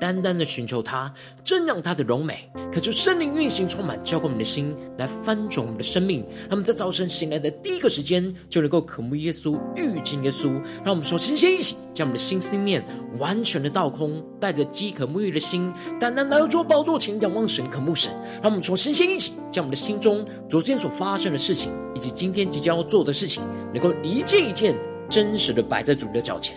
单单的寻求他，正让他的荣美，可就圣灵运行充满，浇灌我们的心，来翻转我们的生命。让我们在早晨醒来的第一个时间，就能够渴慕耶稣，遇见耶稣。让我们说，先先一起将我们的心思念完全的倒空，带着饥渴沐浴的心，单单来到主宝座前，仰望神，渴慕神。让我们说，先先一起将我们的心中昨天所发生的事情，以及今天即将要做的事情，能够一件一件真实的摆在主的脚前。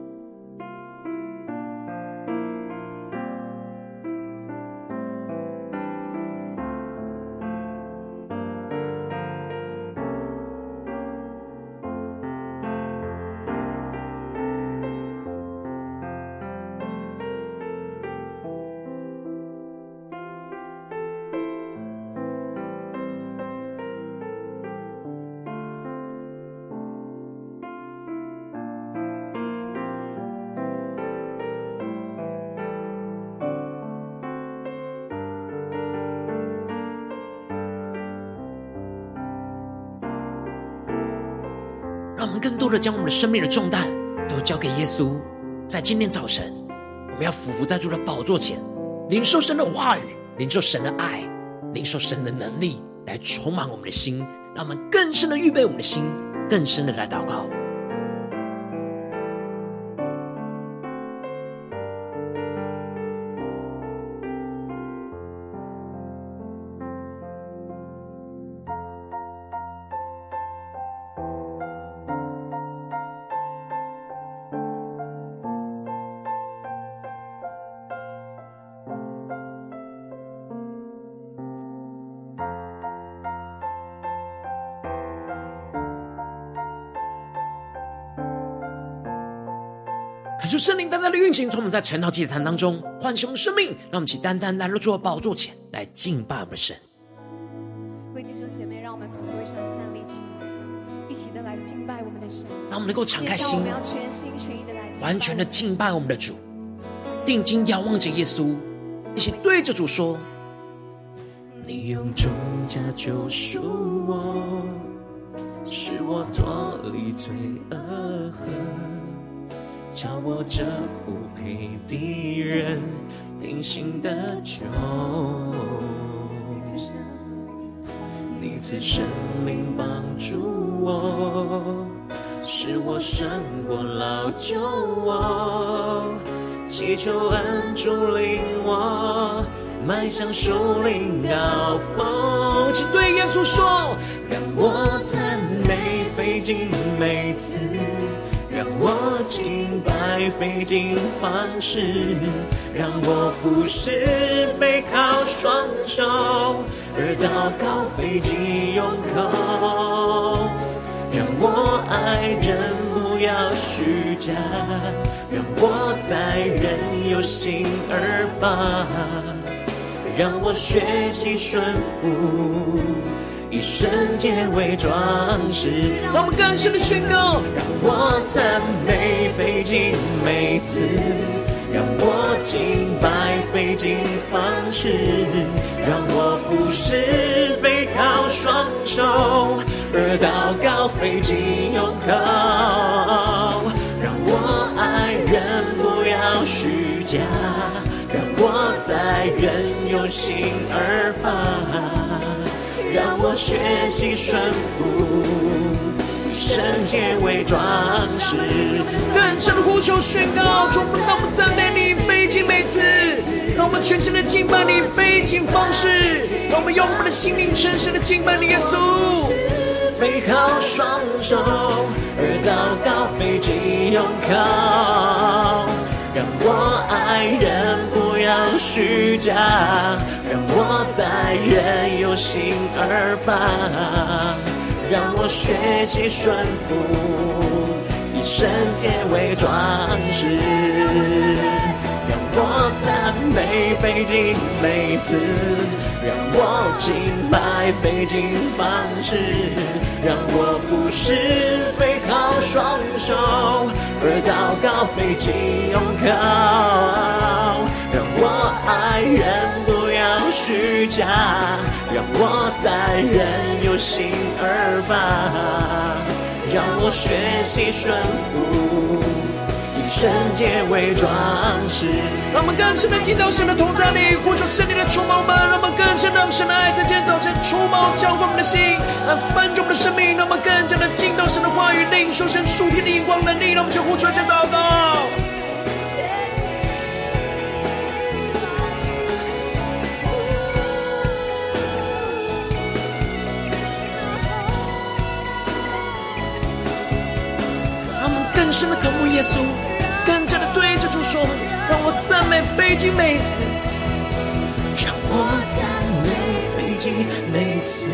更多的将我们的生命的重担都交给耶稣。在今天早晨，我们要俯伏在主的宝座前，领受神的话语，领受神的爱，领受神的能力，来充满我们的心。让我们更深的预备我们的心，更深的来祷告。圣灵单单的运行，从我们在晨祷祭坛当中唤醒我们生命，让我们一起单单来到主的宝座前来敬拜我们的神。各位弟兄姐妹，让我们从座位上站立起来，一起的来敬拜我们的神。让我们能够敞开心，我们要全心全意的来完全的敬拜我们的主，定睛仰望着耶稣，一起对着主说：你用重价救赎我，使我脱离罪恶恨。叫我这不配的人平心得救，你赐生命帮助我，使我胜过老旧我，祈求恩主领我迈向树林高峰。请对耶稣说，让我赞美费尽每次。让我敬拜费尽方式，让我服侍非靠双手，而祷告费尽用口。让我爱人不要虚假，让我待人有心而发，让我学习顺服。以圣洁为装饰，让我们更深的宣告，让我赞美费尽每次，让我敬拜费尽方式，让我服侍非靠双手，而祷告费尽用口，让我爱人不要虚假，让我待人有心而发。让我学习顺服，以圣洁为装饰。更深的呼求宣告，主，让我们赞美你，费尽每次；让我们全心的敬拜你，费尽方式；让我们用我们的心灵深深的敬拜你，耶稣。飞靠双手，而祷告费尽用靠。让我爱人不要虚假，让我待人有心而发，让我学习顺服，以圣洁为装饰，让我赞美费尽每次，让我敬拜费尽方式，让我服侍非靠双手，而祷告费尽用靠。让我爱人不要虚假，让我待人有心而发，让我学习顺服。以圣洁为装饰，让我们更深的进到神的同在里，呼求圣灵的触摸们，让我们更深让神的爱在今天早晨触摸浇灌我们的心，来翻转我们的生命，让我们更加的进到神的话语，领受神属天的眼光能力，让我们先呼求，先祷告。更深的渴慕耶稣。更加的对着主说，让我赞美飞机每次，让我赞美飞机每次，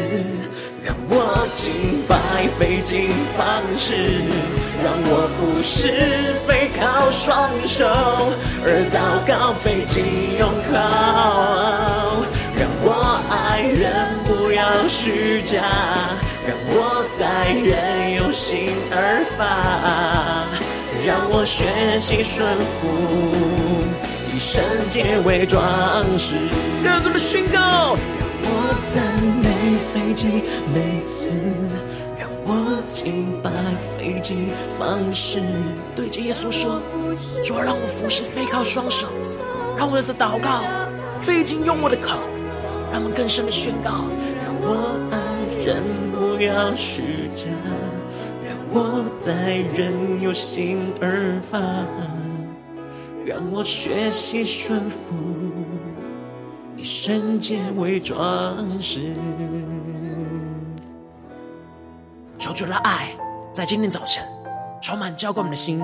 让我敬拜费尽方式，让我服侍飞靠双手，而祷告飞机用靠，让我爱人不要虚假，让我在人有心而发。让我学习顺服，以圣洁为装饰。更多的宣告，让我赞美飞机每次，让我敬拜飞机方式。对着耶稣说，主啊，让我服侍飞靠双手，让我的祷告费尽用我的口，让我们更深的宣告，让我爱人要虚假。让我在人有心而发，让我学习顺服，以圣洁为装饰。求主的爱在今天早晨充满浇灌我们的心，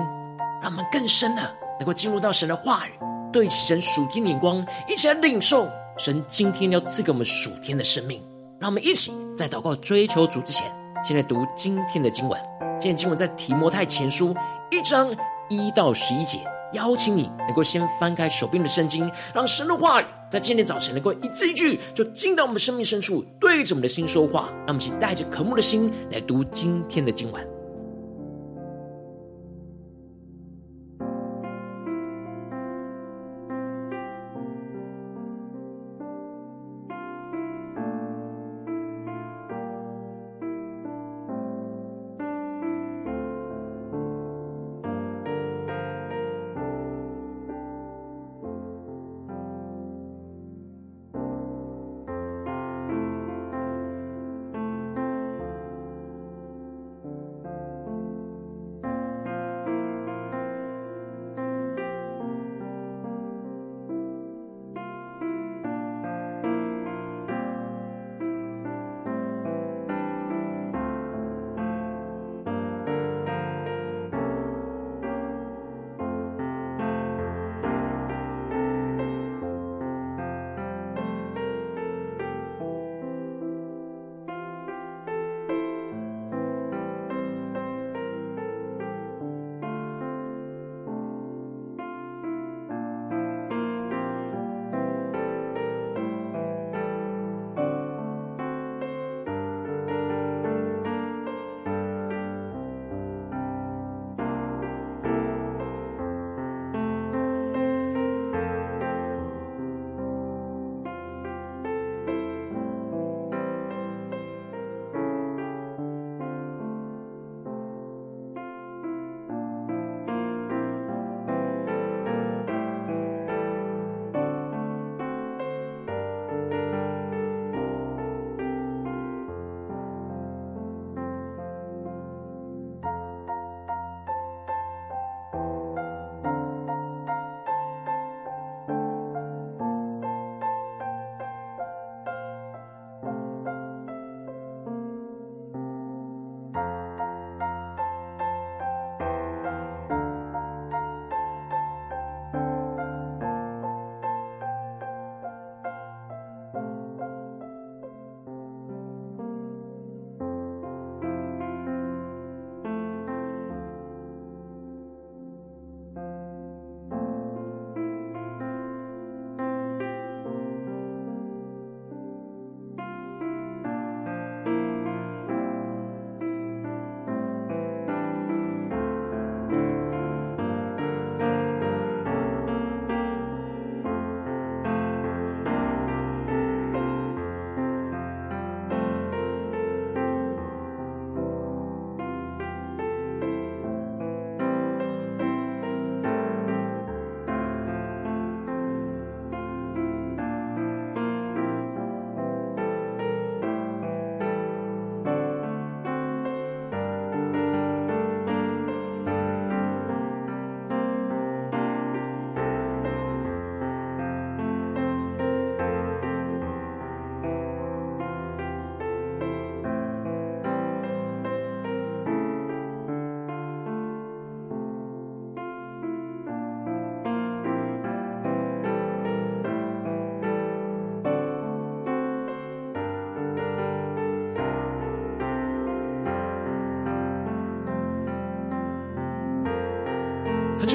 让我们更深的能够进入到神的话语，对神属天的眼光，一起来领受神今天要赐给我们属天的生命。让我们一起在祷告追求主之前，先来读今天的经文。今天经文在提摩太前书一章一到十一节，邀请你能够先翻开手边的圣经，让神的话语在今天早晨能够一字一句就进到我们的生命深处，对着我们的心说话。让我们一起带着渴慕的心来读今天的经文。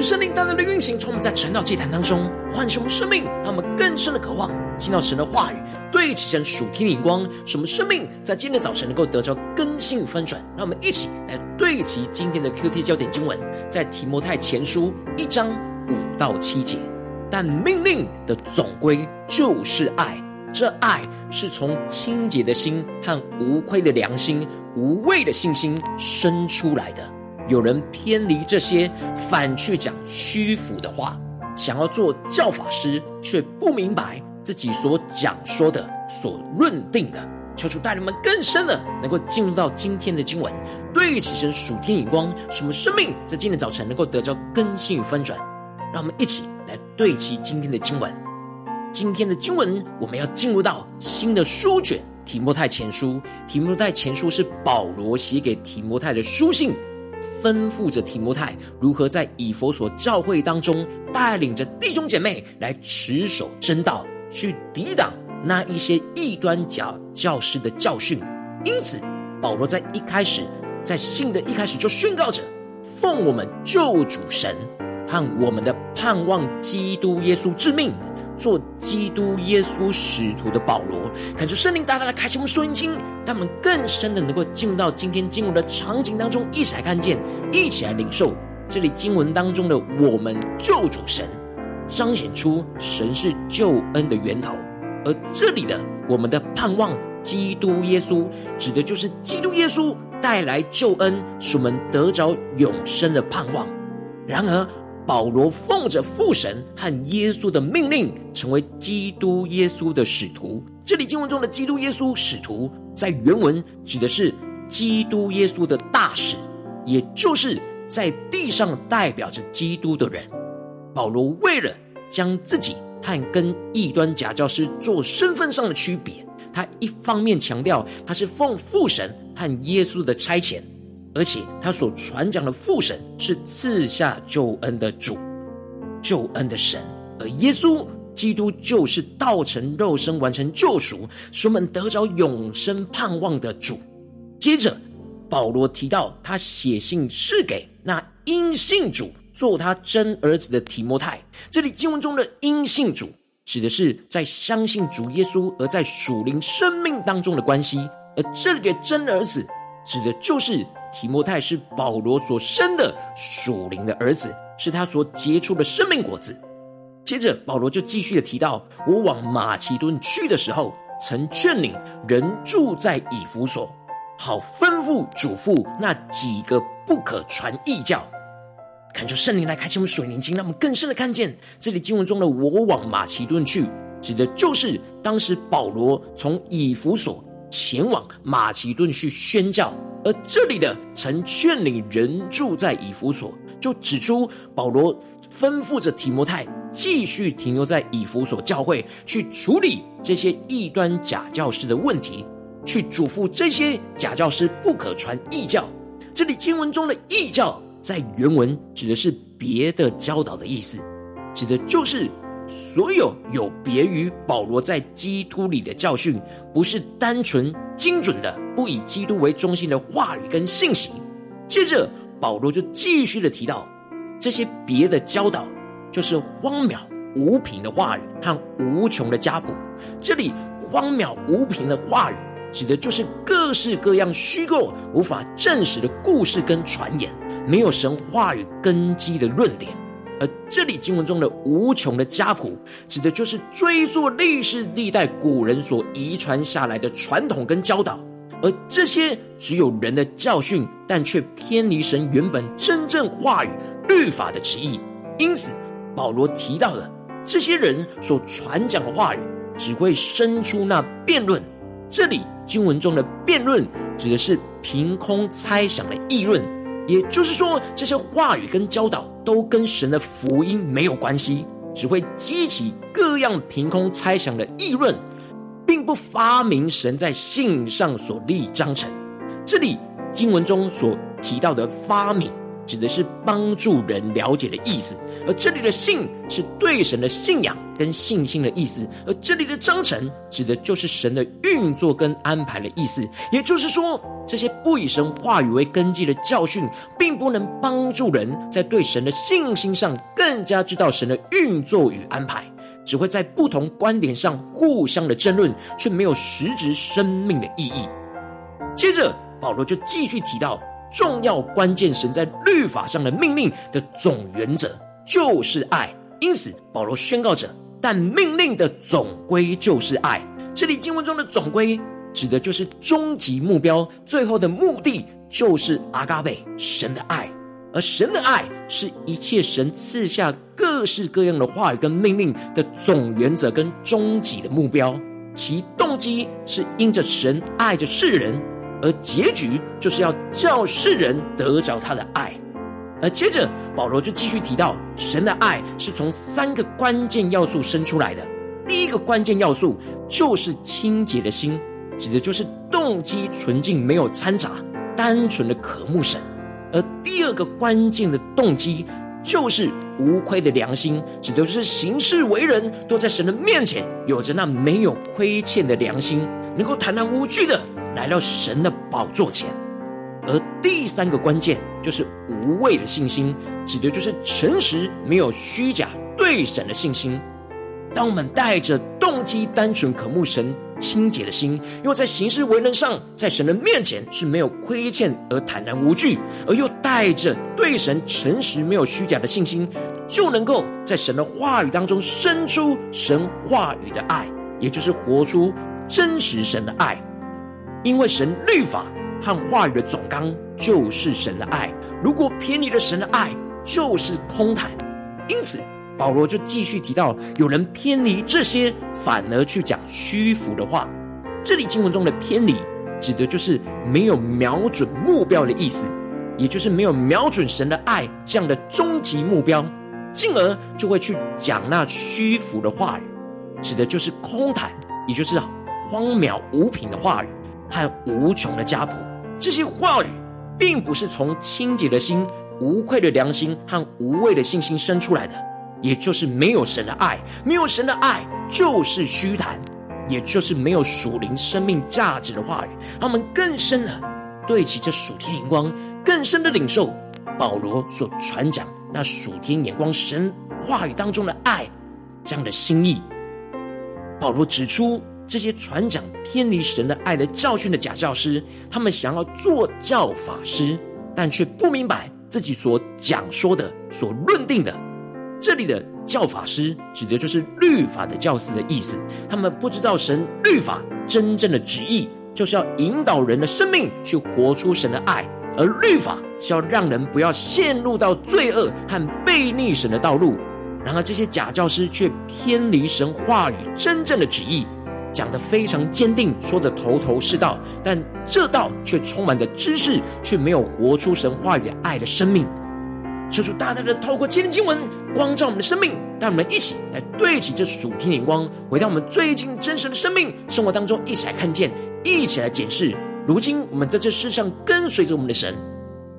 圣灵大大的运行，从我们在晨祷祭坛当中唤醒我们生命，让我们更深的渴望听到神的话语，对齐神属天的光，使我们生命在今天早晨能够得着更新与翻转。让我们一起来对齐今天的 QT 焦点经文，在提摩太前书一章五到七节。但命令的总归就是爱，这爱是从清洁的心和无愧的良心、无畏的信心生出来的。有人偏离这些，反去讲虚浮的话，想要做教法师，却不明白自己所讲说的、所论定的。求主带领们更深的，能够进入到今天的经文，对齐神属天眼光，使我们生命在今天早晨能够得着更新与翻转。让我们一起来对齐今天的经文。今天的经文，我们要进入到新的书卷《提摩太前书》。《提摩太前书》是保罗写给提摩太的书信。吩咐着提摩太如何在以佛所教会当中带领着弟兄姐妹来持守真道，去抵挡那一些异端假教师的教训。因此，保罗在一开始，在信的一开始就宣告着：奉我们救主神和我们的盼望基督耶稣之命。做基督耶稣使徒的保罗，感受圣灵大大的开启我们属灵经，让我们更深的能够进入到今天经文的场景当中，一起来看见，一起来领受这里经文当中的我们救主神，彰显出神是救恩的源头，而这里的我们的盼望基督耶稣，指的就是基督耶稣带来救恩，使我们得着永生的盼望。然而，保罗奉着父神和耶稣的命令，成为基督耶稣的使徒。这里经文中的基督耶稣使徒，在原文指的是基督耶稣的大使，也就是在地上代表着基督的人。保罗为了将自己和跟异端假教师做身份上的区别，他一方面强调他是奉父神和耶稣的差遣。而且他所传讲的父神是赐下救恩的主，救恩的神，而耶稣基督就是道成肉身完成救赎，使我们得着永生盼望的主。接着，保罗提到他写信是给那因信主做他真儿子的提摩太。这里经文中的因信主，指的是在相信主耶稣而在属灵生命当中的关系，而这里的真儿子指的就是。提摩太是保罗所生的属灵的儿子，是他所结出的生命果子。接着，保罗就继续的提到：我往马其顿去的时候，曾劝领人住在以弗所，好吩咐嘱咐那几个不可传异教。恳求圣灵来开启我们属灵经，让我们更深的看见这里经文中的“我往马其顿去”，指的就是当时保罗从以弗所前往马其顿去宣教。而这里的曾劝领人住在以弗所，就指出保罗吩咐着提摩太继续停留在以弗所教会，去处理这些异端假教师的问题，去嘱咐这些假教师不可传异教。这里经文中的异教，在原文指的是别的教导的意思，指的就是。所有有别于保罗在基督里的教训，不是单纯精准的，不以基督为中心的话语跟信息。接着，保罗就继续的提到，这些别的教导，就是荒谬无凭的话语和无穷的家谱。这里荒谬无凭的话语，指的就是各式各样虚构、无法证实的故事跟传言，没有神话语根基的论点。而这里经文中的无穷的家谱，指的就是追溯历史历代古人所遗传下来的传统跟教导，而这些只有人的教训，但却偏离神原本真正话语律法的旨意。因此，保罗提到的这些人所传讲的话语，只会生出那辩论。这里经文中的辩论，指的是凭空猜想的议论。也就是说，这些话语跟教导都跟神的福音没有关系，只会激起各样凭空猜想的议论，并不发明神在信上所立章程。这里经文中所提到的发明，指的是帮助人了解的意思；而这里的信是对神的信仰跟信心的意思；而这里的章程，指的就是神的运作跟安排的意思。也就是说，这些不以神话语为根基的教训，并不能帮助人在对神的信心上更加知道神的运作与安排，只会在不同观点上互相的争论，却没有实质生命的意义。接着，保罗就继续提到重要关键，神在律法上的命令的总原则就是爱。因此，保罗宣告着：但命令的总归就是爱。这里经文中的总归，指的就是终极目标，最后的目的就是阿嘎贝，神的爱。而神的爱是一切神赐下各式各样的话语跟命令的总原则跟终极的目标，其动机是因着神爱着世人，而结局就是要叫世人得着他的爱。而接着保罗就继续提到，神的爱是从三个关键要素生出来的。第一个关键要素就是清洁的心，指的就是动机纯净，没有掺杂，单纯的渴慕神。而第二个关键的动机就是无愧的良心，指的就是行事为人都在神的面前有着那没有亏欠的良心，能够坦然无惧的来到神的宝座前。而第三个关键就是无畏的信心，指的就是诚实没有虚假对神的信心。当我们带着动机单纯渴慕神清洁的心，又在行事为人上，在神的面前是没有亏欠而坦然无惧，而又带着对神诚实没有虚假的信心，就能够在神的话语当中生出神话语的爱，也就是活出真实神的爱。因为神律法和话语的总纲就是神的爱，如果偏离了神的爱，就是空谈。因此。保罗就继续提到，有人偏离这些，反而去讲虚浮的话。这里经文中的偏离，指的就是没有瞄准目标的意思，也就是没有瞄准神的爱这样的终极目标，进而就会去讲那虚浮的话语，指的就是空谈，也就是荒渺无凭的话语和无穷的家谱。这些话语并不是从清洁的心、无愧的良心和无畏的信心生出来的。也就是没有神的爱，没有神的爱就是虚谈，也就是没有属灵生命价值的话语。他们更深的对齐这属天眼光，更深的领受保罗所传讲那属天眼光神话语当中的爱这样的心意。保罗指出，这些传讲偏离神的爱的教训的假教师，他们想要做教法师，但却不明白自己所讲说的、所论定的。这里的教法师指的就是律法的教师的意思。他们不知道神律法真正的旨意，就是要引导人的生命去活出神的爱，而律法是要让人不要陷入到罪恶和悖逆神的道路。然而，这些假教师却偏离神话语真正的旨意，讲得非常坚定，说得头头是道，但这道却充满着知识，却没有活出神话语爱的生命。求主大大的透过今天经文光照我们的生命，让我们一起来对齐这属天眼光，回到我们最近真实的生命生活当中，一起来看见，一起来检视。如今我们在这世上跟随着我们的神，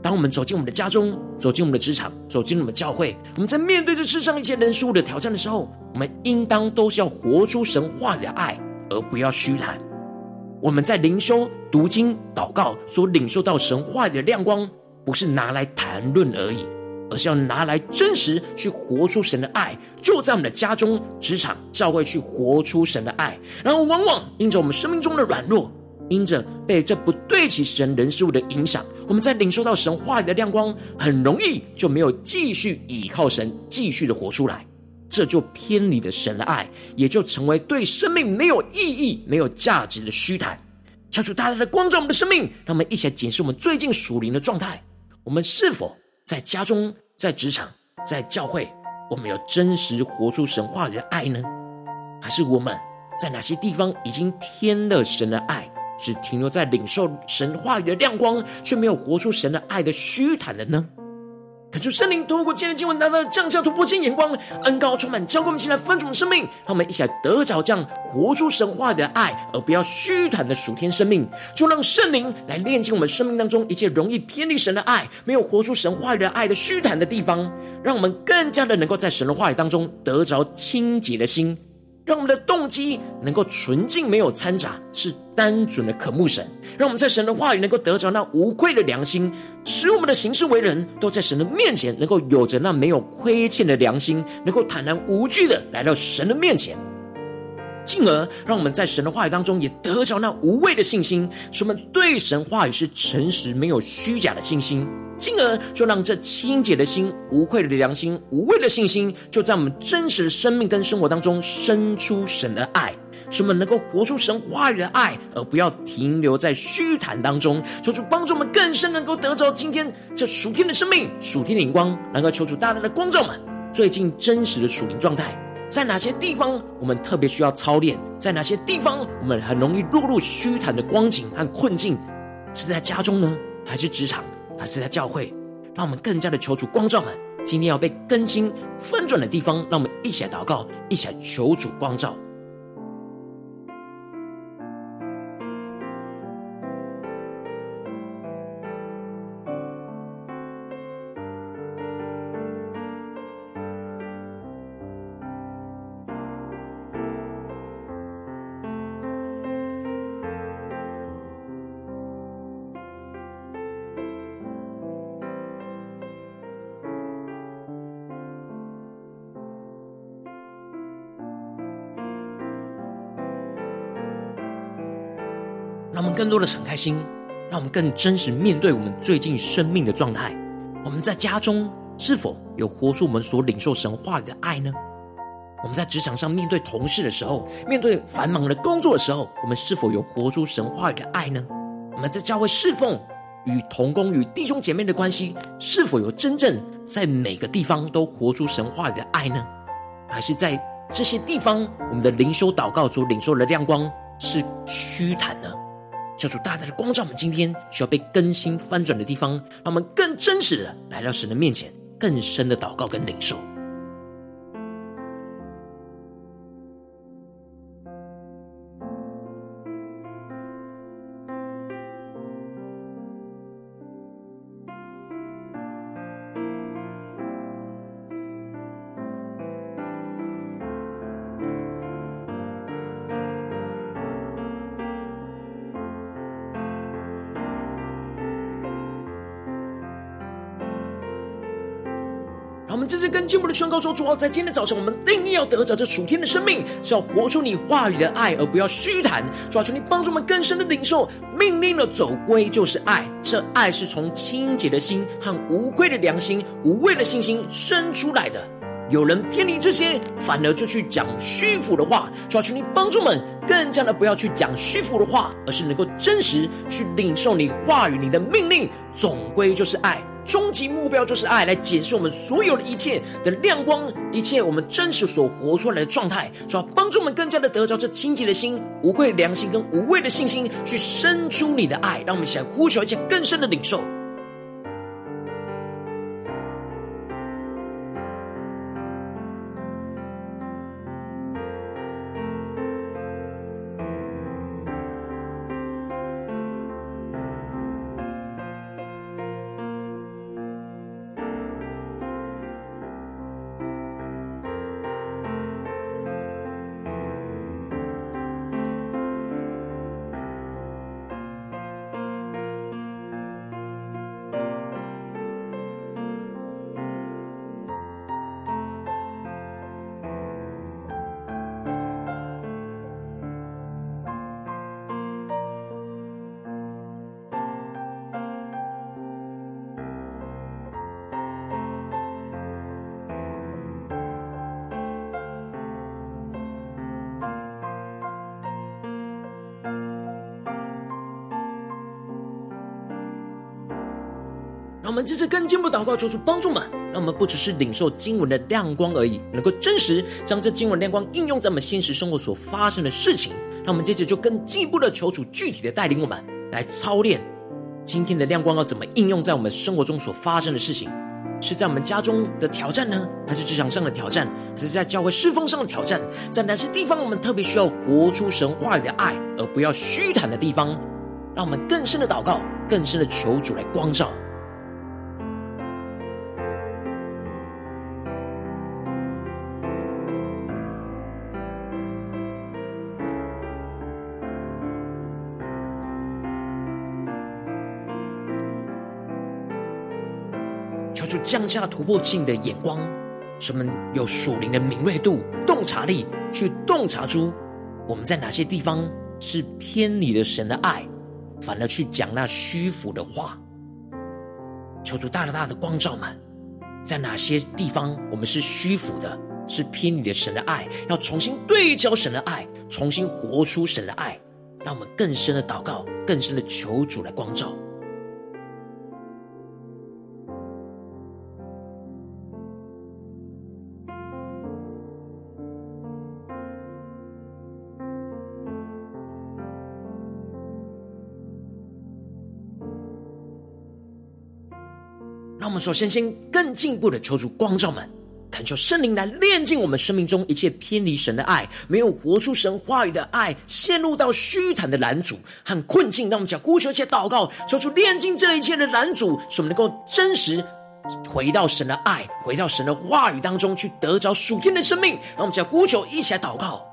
当我们走进我们的家中，走进我们的职场，走进我们的教会，我们在面对这世上一切人事物的挑战的时候，我们应当都是要活出神话里的爱，而不要虚谈。我们在灵修、读经、祷告所领受到神话里的亮光，不是拿来谈论而已。而是要拿来真实去活出神的爱，就在我们的家中、职场、教会去活出神的爱。然后，往往因着我们生命中的软弱，因着被这不对齐神人事物的影响，我们在领受到神话语的亮光，很容易就没有继续倚靠神，继续的活出来，这就偏离了神的爱，也就成为对生命没有意义、没有价值的虚谈。求主大大的光照我们的生命，让我们一起来检视我们最近属灵的状态，我们是否在家中，在职场，在教会，我们有真实活出神话里的爱呢？还是我们在哪些地方已经偏了神的爱，只停留在领受神话语的亮光，却没有活出神的爱的虚谈了呢？恳求圣灵透过今天的经文，大大的降下突破性眼光，恩膏充满，教灌我们起来分盛的生命，让我们一起来得着这样活出神话的爱，而不要虚谈的属天生命。就让圣灵来炼净我们生命当中一切容易偏离神的爱、没有活出神话语的爱的虚谈的地方，让我们更加的能够在神的话语当中得着清洁的心，让我们的动机能够纯净，没有掺杂，是单纯的渴慕神。让我们在神的话语能够得着那无愧的良心，使我们的行事为人，都在神的面前能够有着那没有亏欠的良心，能够坦然无惧的来到神的面前。进而让我们在神的话语当中也得着那无畏的信心，使我们对神话语是诚实、没有虚假的信心。进而就让这清洁的心、无愧的良心、无畏的信心，就在我们真实的生命跟生活当中生出神的爱，使我们能够活出神话语的爱，而不要停留在虚谈当中。求主帮助我们更深能够得着今天这属天的生命、属天的灵光，能够求主大大的光照们最近真实的属灵状态。在哪些地方我们特别需要操练？在哪些地方我们很容易落入虚谈的光景和困境？是在家中呢，还是职场，还是在教会？让我们更加的求主光照们，今天要被更新翻转的地方，让我们一起来祷告，一起来求主光照。让我们更多的敞开心，让我们更真实面对我们最近生命的状态。我们在家中是否有活出我们所领受神话语的爱呢？我们在职场上面对同事的时候，面对繁忙的工作的时候，我们是否有活出神话语的爱呢？我们在教会侍奉与同工与弟兄姐妹的关系，是否有真正在每个地方都活出神话语的爱呢？还是在这些地方，我们的灵修祷告所领受的亮光是虚谈呢？叫主大大的光照我们，今天需要被更新翻转的地方，让我们更真实的来到神的面前，更深的祷告跟领受。这是跟进一步的宣告说：主啊，在今天早晨，我们定义要得着这属天的生命，是要活出你话语的爱，而不要虚谈。主啊，求你帮助我们更深的领受命令的走归就是爱。这爱是从清洁的心和无愧的良心、无畏的信心生出来的。有人偏离这些，反而就去讲虚浮的话。主啊，求你帮助我们更加的不要去讲虚浮的话，而是能够真实去领受你话语、你的命令，总归就是爱。终极目标就是爱，来解释我们所有的一切的亮光，一切我们真实所活出来的状态，主要帮助我们更加的得着这清洁的心、无愧良心跟无畏的信心，去生出你的爱，让我们一起来呼求一切更深的领受。我们这次更进步祷告，求主帮助们，让我们不只是领受经文的亮光而已，能够真实将这经文亮光应用在我们现实生活所发生的事情。让我们接着就更进一步的求主具体的带领我们来操练今天的亮光要怎么应用在我们生活中所发生的事情，是在我们家中的挑战呢，还是职场上的挑战，还是在教会侍奉上的挑战？在哪些地方我们特别需要活出神话语的爱，而不要虚谈的地方？让我们更深的祷告，更深的求主来光照。降下突破性的眼光，什么有属灵的敏锐度、洞察力，去洞察出我们在哪些地方是偏离了神的爱，反而去讲那虚浮的话。求主大大的光照们，在哪些地方我们是虚浮的，是偏离了神的爱，要重新对焦神的爱，重新活出神的爱，让我们更深的祷告，更深的求主来光照。们首先先更进一步的求主光照们，恳求圣灵来炼净我们生命中一切偏离神的爱，没有活出神话语的爱，陷入到虚谈的拦阻和困境。让我们讲呼求，且祷告，求主炼净这一切的拦阻，使我们能够真实回到神的爱，回到神的话语当中去得着属天的生命。让我们讲呼求，一起来祷告。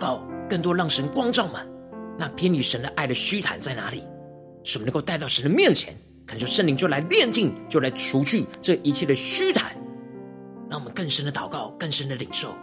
告，更多让神光照们，那偏离神的爱的虚谈在哪里？什么能够带到神的面前，恳求圣灵就来炼净，就来除去这一切的虚谈，让我们更深的祷告，更深的领受。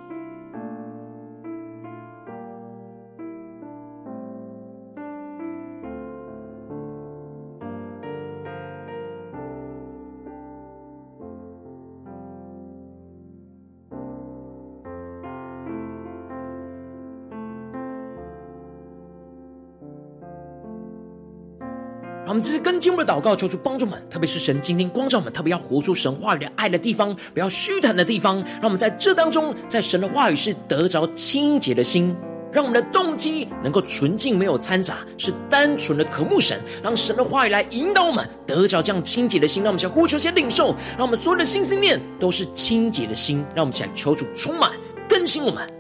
们这是更进一步的祷告，求主帮助们，特别是神今天光照我们，特别要活出神话语的爱的地方，不要虚谈的地方。让我们在这当中，在神的话语是得着清洁的心，让我们的动机能够纯净，没有掺杂，是单纯的渴慕神。让神的话语来引导我们，得着这样清洁的心。让我们先呼求，先领受，让我们所有的心思念都是清洁的心。让我们起来求主充满更新我们。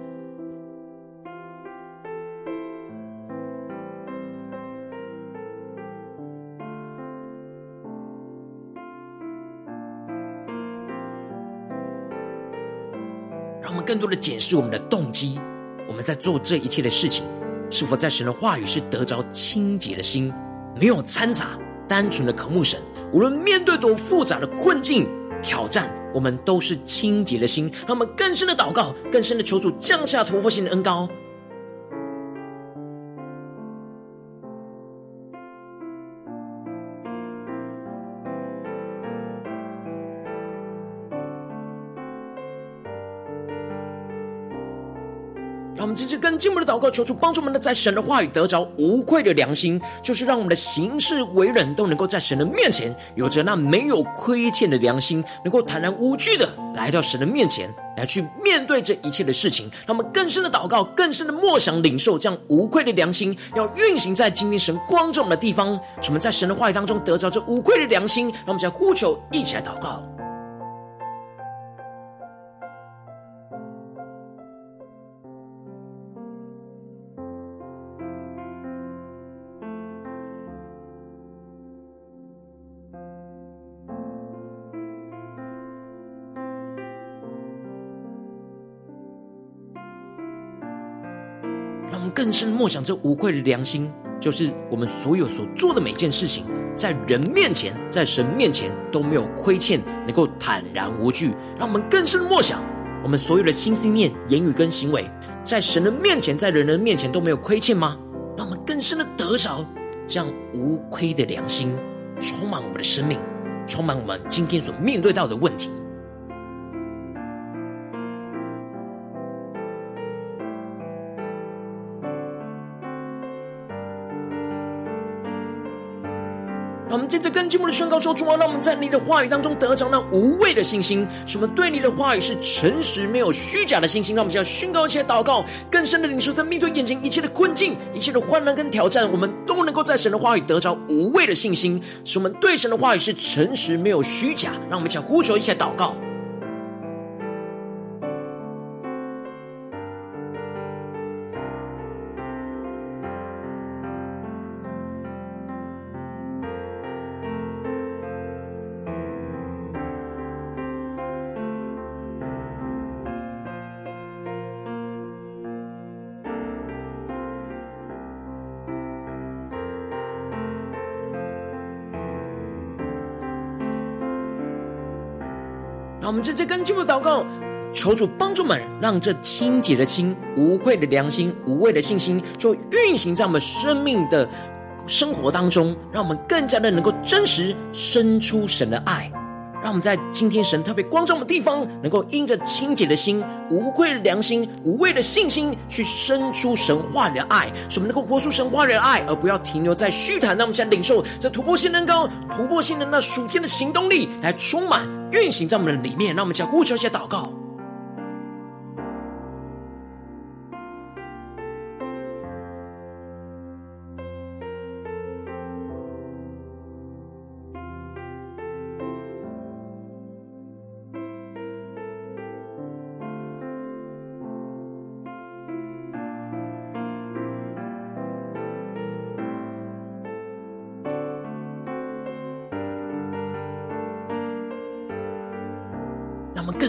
更多的检视我们的动机，我们在做这一切的事情，是否在神的话语是得着清洁的心，没有掺杂，单纯的渴慕神。无论面对多复杂的困境挑战，我们都是清洁的心。让我们更深的祷告，更深的求主降下突破性的恩膏。让我们继续更进一步的祷告，求主帮助我们的在神的话语得着无愧的良心，就是让我们的行事为人都能够在神的面前有着那没有亏欠的良心，能够坦然无惧的来到神的面前，来去面对这一切的事情。让我们更深的祷告，更深的默想领受这样无愧的良心，要运行在今天神光照我们的地方，使我们在神的话语当中得着这无愧的良心。让我们再呼求，一起来祷告。更深默想这无愧的良心，就是我们所有所做的每件事情，在人面前，在神面前都没有亏欠，能够坦然无惧。让我们更深默想，我们所有的心思念、言语跟行为，在神的面前，在人的面前都没有亏欠吗？让我们更深的得着这样无愧的良心，充满我们的生命，充满我们今天所面对到的问题。们接着更进一步的宣告说：“主啊，让我们在你的话语当中得着那无畏的信心，使我们对你的话语是诚实、没有虚假的信心。让我们要宣告一切祷告，更深的领受，在面对眼前一切的困境、一切的患难跟挑战，我们都能够在神的话语得着无畏的信心，使我们对神的话语是诚实、没有虚假。让我们一起呼求，一切祷告。”们在这跟进步祷告，求主帮助们，让这清洁的心、无愧的良心、无畏的信心，就运行在我们生命的生活当中，让我们更加的能够真实生出神的爱。让我们在今天神特别光照的地方，能够因着清洁的心、无愧的良心、无畏的信心，去生出神话的爱，使我们能够活出神话的爱，而不要停留在虚谈。让我们现在领受这突破性能高突破性的那属天的行动力，来充满运行在我们的里面。那我们将呼求一些祷告。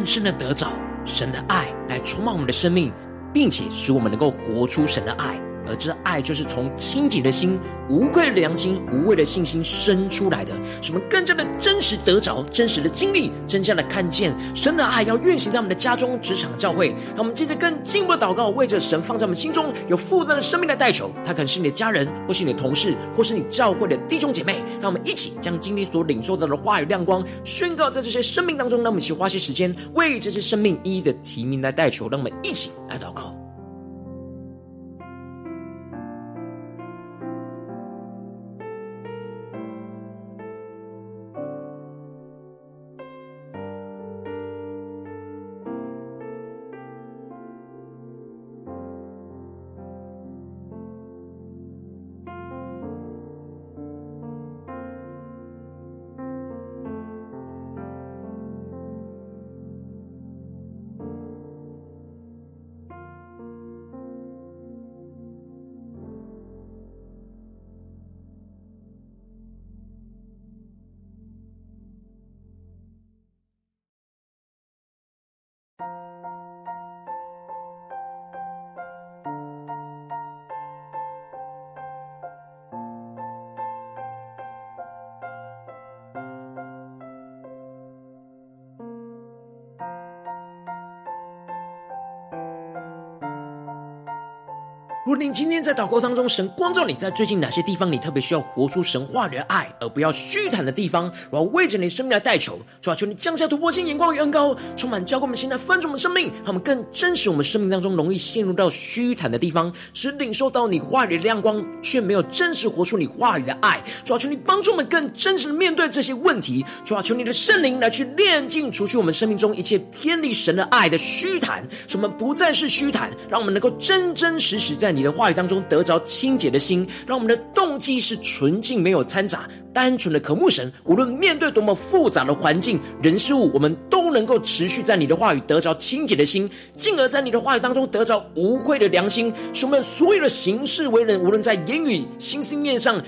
深的得着神的爱，来充满我们的生命，并且使我们能够活出神的爱。而这爱就是从清洁的心、无愧的良心、无畏的信心生出来的，使我们更加的真实得着、真实的经历、真正的看见神的爱要运行在我们的家中、职场、教会。让我们接着更进一步的祷告，为着神放在我们心中有负担的生命来代求。他可能是你的家人，或是你的同事，或是你教会的弟兄姐妹。让我们一起将今天所领受到的话语亮光宣告在这些生命当中。让我们一起花些时间为这些生命一一的提名来代求。让我们一起来祷告。如果你今天在祷告当中，神光照你在最近哪些地方，你特别需要活出神话语的爱，而不要虚谈的地方，我要为着你生命来代求，主啊，求你降下突破性眼光与恩膏，充满浇灌我们心来翻转我们生命，让我们更真实我们生命当中容易陷入到虚谈的地方，使领受到你话语的亮光，却没有真实活出你话语的爱。主啊，求你帮助我们更真实的面对这些问题，主啊，求你的圣灵来去炼净，除去我们生命中一切偏离神的爱的虚谈，使我们不再是虚谈，让我们能够真真实实在你的话语当中得着清洁的心，让我们的动机是纯净，没有掺杂，单纯的渴慕神。无论面对多么复杂的环境、人事物，我们都能够持续在你的话语得着清洁的心，进而在你的话语当中得着无愧的良心，使我们所有的行事为人，无论在言语、心思念上、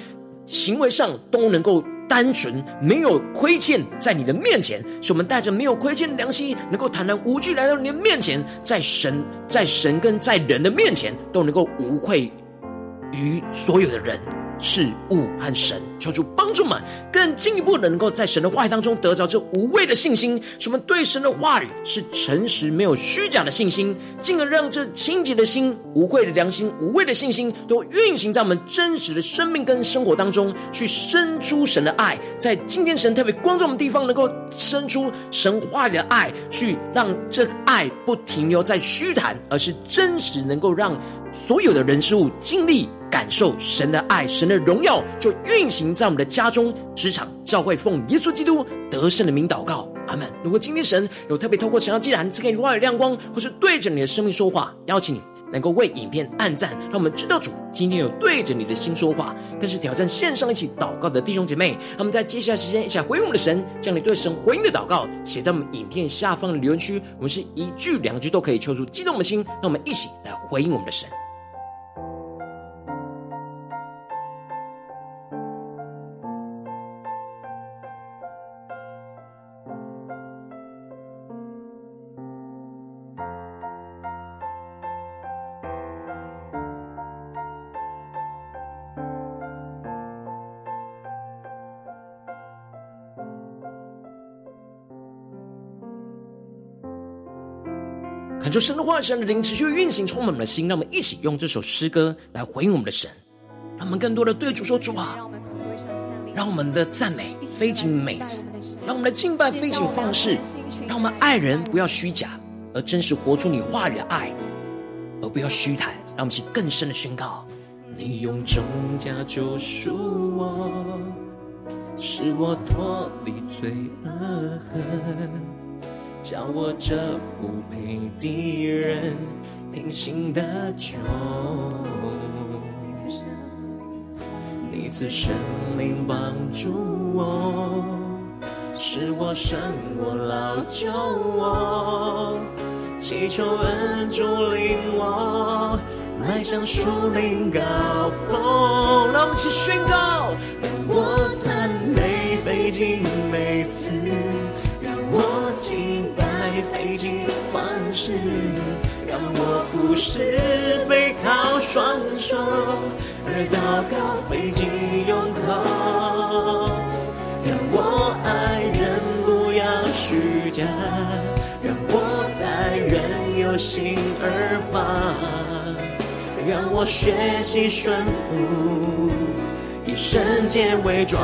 行为上，都能够单纯，没有亏欠，在你的面前，使我们带着没有亏欠的良心，能够坦然无惧来到你的面前，在神、在神跟在人的面前，都能够无愧于所有的人。事物和神，求主帮助们更进一步的，能够在神的话语当中得着这无畏的信心，使我们对神的话语是诚实、没有虚假的信心，进而让这清洁的心、无愧的良心、无畏的信心，都运行在我们真实的生命跟生活当中，去生出神的爱。在今天神特别光照我们地方，能够生出神话语的爱，去让这爱不停留在虚谈，而是真实，能够让所有的人事物经历。感受神的爱，神的荣耀就运行在我们的家中、职场、教会，奉耶稣基督得胜的名祷告，阿门。如果今天神有特别透过晨祷祭坛赐给你话语亮光，或是对着你的生命说话，邀请你能够为影片按赞，让我们知道主今天有对着你的心说话，更是挑战线上一起祷告的弟兄姐妹。那么在接下来时间一起回应我们的神，将你对神回应的祷告写在我们影片下方的留言区，我们是一句两句都可以抽出激动的心，让我们一起来回应我们的神。恳求神的话，神的灵持续运行，充满我们的心。让我们一起用这首诗歌来回应我们的神，让我们更多的对主说：“主啊，让我们的赞美飞进美词，让我们的敬拜飞进方式，让我们爱人不要虚假，而真实活出你话语的爱，而不要虚谈。让我们去更深的宣告：你用重价救赎我，使我脱离罪恶恨。叫我这不配的人听心的求，你赐生命帮助我，使我胜过老旧我，祈求恩主领我迈向树林高峰。让我们一起宣告，让我赞美费尽每次，费尽方式，让我服侍非靠双手，而祷告费尽用口。让我爱人不要虚假，让我待人有心而发，让我学习顺服。以圣洁为装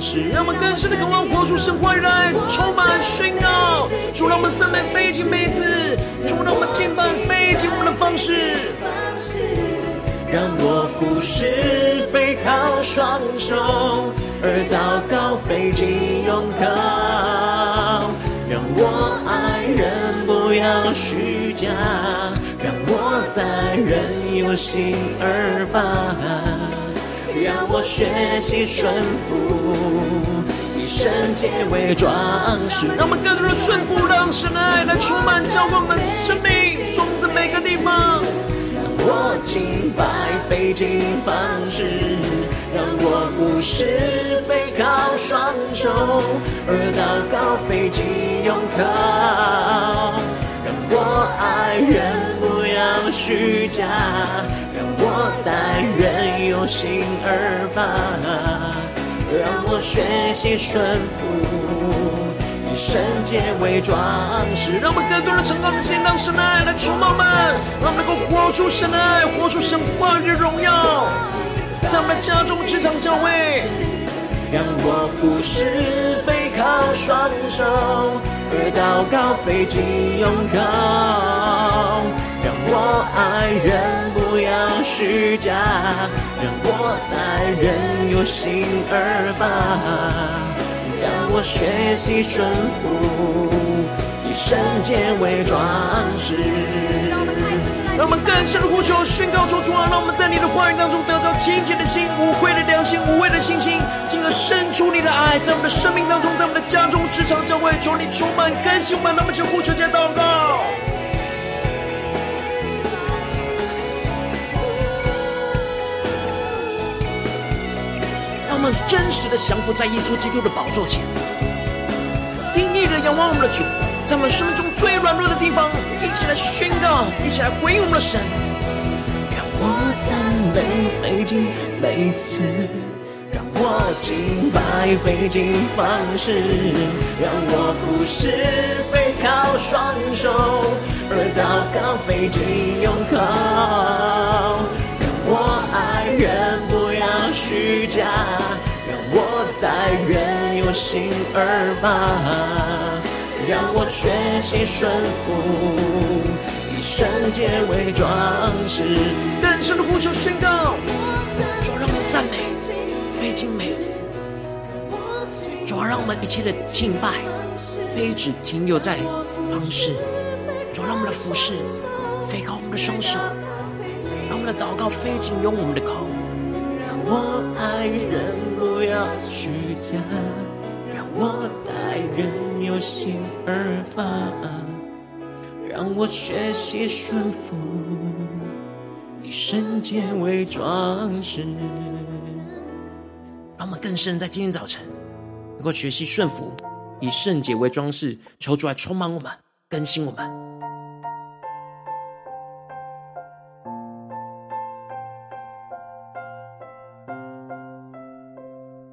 饰，让我们更深的渴望活出神话语来，充满宣告。主让我们赞美飞进每次，主让我们敬拜飞进我们的方式。让我俯视飞靠双手，而祷告飞进永恒。让我爱人不要虚假，让我待人有心而发。让我学习顺服，以圣洁为装饰。让我们更多的顺服，让神的爱来充满教我们生命，送的每个地方。让我敬拜费尽方式，让我服侍非靠双手，而祷告费尽用口。让我爱人要虚假。让我待人有心而发，让我学习顺服，以圣洁为装饰。让我们更多的承担起，让神的爱来充满我们，让我们能够活出神的爱，活出神话语的荣耀，在我们家中、职场、教会，让我服侍非靠双手，而祷告费尽用口。让我爱人不要虚假，让我爱人有心而发，让我学习顺服，以圣洁为装饰。让我们更深的呼求，宣告说：主啊，让我们在你的话语当中得着清洁的心、无愧的良心、无畏的信心，进而生出你的爱，在我们的生命当中，在我们的家中、职场、教会，求你充满更新我们。让我们先呼求，加祷告。我们真实的降服在耶稣基督的宝座前，定义的仰望我们的主，在我们生命中最软弱的地方，一起来宣告，一起来回应我们的神。让我赞美费尽每次，让我敬拜费尽方式，让我服侍非靠双手，而祷告费尽用口。虚假，让我待人有心而发，让我学习顺服，以圣洁为装饰。更深的呼求宣告，主让我们赞美非尽每次，主要让我们一切的敬拜非只停留在方式，主让我们的服饰，飞高我们的双手。让我们的祷告飞进用我们的口，让我爱人不要虚假，让我待人有心而发，让我学习顺服，以圣洁为装饰。让我们更深在今天早晨能够学习顺服，以圣洁为装饰，求主来充满我们，更新我们。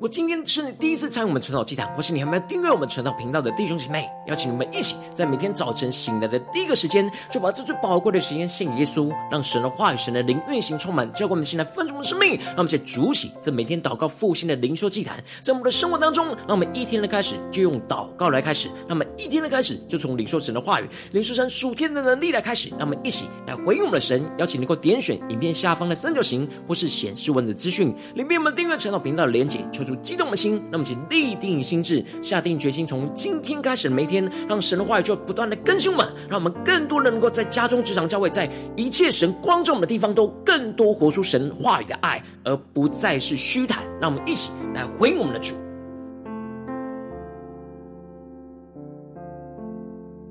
我今天是你第一次参与我们晨祷祭坛，或是你还没有订阅我们晨祷频道的弟兄姐妹，邀请你们一起在每天早晨醒来的第一个时间，就把这最宝贵的时间献给耶稣，让神的话语、神的灵运行充满，教灌我们现在丰盛的生命。让我们一起主起这每天祷告复兴的灵修祭坛，在我们的生活当中，让我们一天的开始就用祷告来开始，让我们一天的开始就从领受神的话语、领受神属天的能力来开始。让我们一起来回应我们的神，邀请能够点选影片下方的三角形，或是显示文的资讯里面，我们订阅晨祷频道的连结，求主。激动的心，那么请立定心智，下定决心，从今天开始的每一天，让神的话语就不断的更新我们，让我们更多人能够在家中、职场、教会，在一切神光照我们的地方，都更多活出神话语的爱，而不再是虚谈。让我们一起来回应我们的主。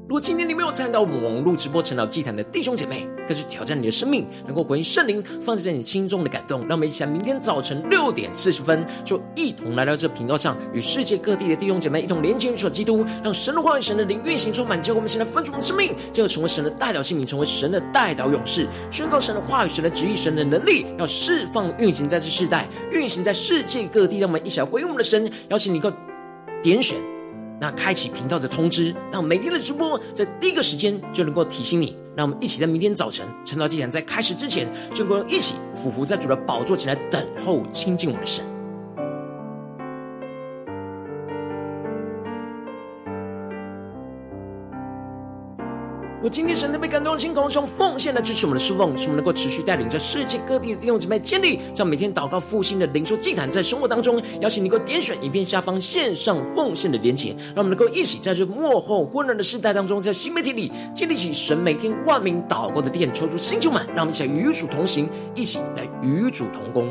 如果今天你没有参与到我们网络直播晨祷祭坛的弟兄姐妹，更是挑战你的生命，能够回应圣灵放置在你心中的感动。让我们一起在明天早晨六点四十分，就一同来到这频道上，与世界各地的弟兄姐妹一同连接与主基督，让神的话语、神的灵运行充满，教会我们现在分出我们的生命，就成为神的代表性命，成为神的代祷勇士，宣告神的话语、神的旨意、神的能力，要释放运行在这世代，运行在世界各地。让我们一起来回应我们的神，邀请你能够点选。那开启频道的通知，让每天的直播在第一个时间就能够提醒你。让我们一起在明天早晨晨祷祭坛在开始之前，就能够一起俯伏在主的宝座前来等候亲近我们的神。我今天神特别感动的心，同时用奉献来支持我们的侍奉，使我们能够持续带领着世界各地的弟兄姊妹建立，将每天祷告复兴的灵修祭坛，在生活当中，邀请你能够点选影片下方线上奉献的连结，让我们能够一起在这幕后混乱的时代当中，在新媒体里建立起神每天万名祷告的殿，抽出星球们，让我们一起来与主同行，一起来与主同工。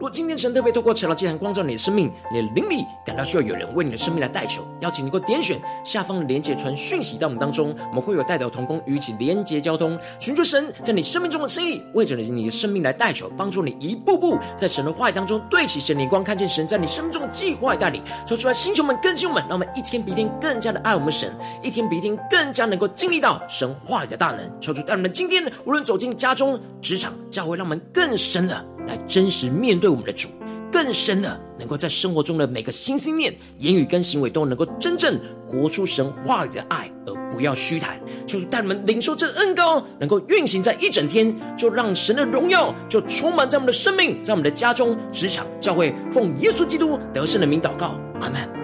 如果今天神特别透过晨祷祭坛光照你的生命，你的灵里感到需要有人为你的生命来代求，邀请你给我点选下方的连结传讯息到我们当中，我们会有代表同工与其连结交通，寻求神在你生命中的心意，为着你你的生命来代求，帮助你一步步在神的话语当中对齐神的光，看见神在你生命中的计划带领，说出来星球们更新我们，让我们一天比一天更加的爱我们神，一天比一天更加能够经历到神话语的大能，求主带我们今天无论走进家中、职场、教会，让我们更深的。来真实面对我们的主，更深的能够在生活中的每个心心念、言语跟行为都能够真正活出神话语的爱，而不要虚谈。就是带你们领受这恩膏，能够运行在一整天，就让神的荣耀就充满在我们的生命，在我们的家中、职场、教会，奉耶稣基督得胜的名祷告，阿门。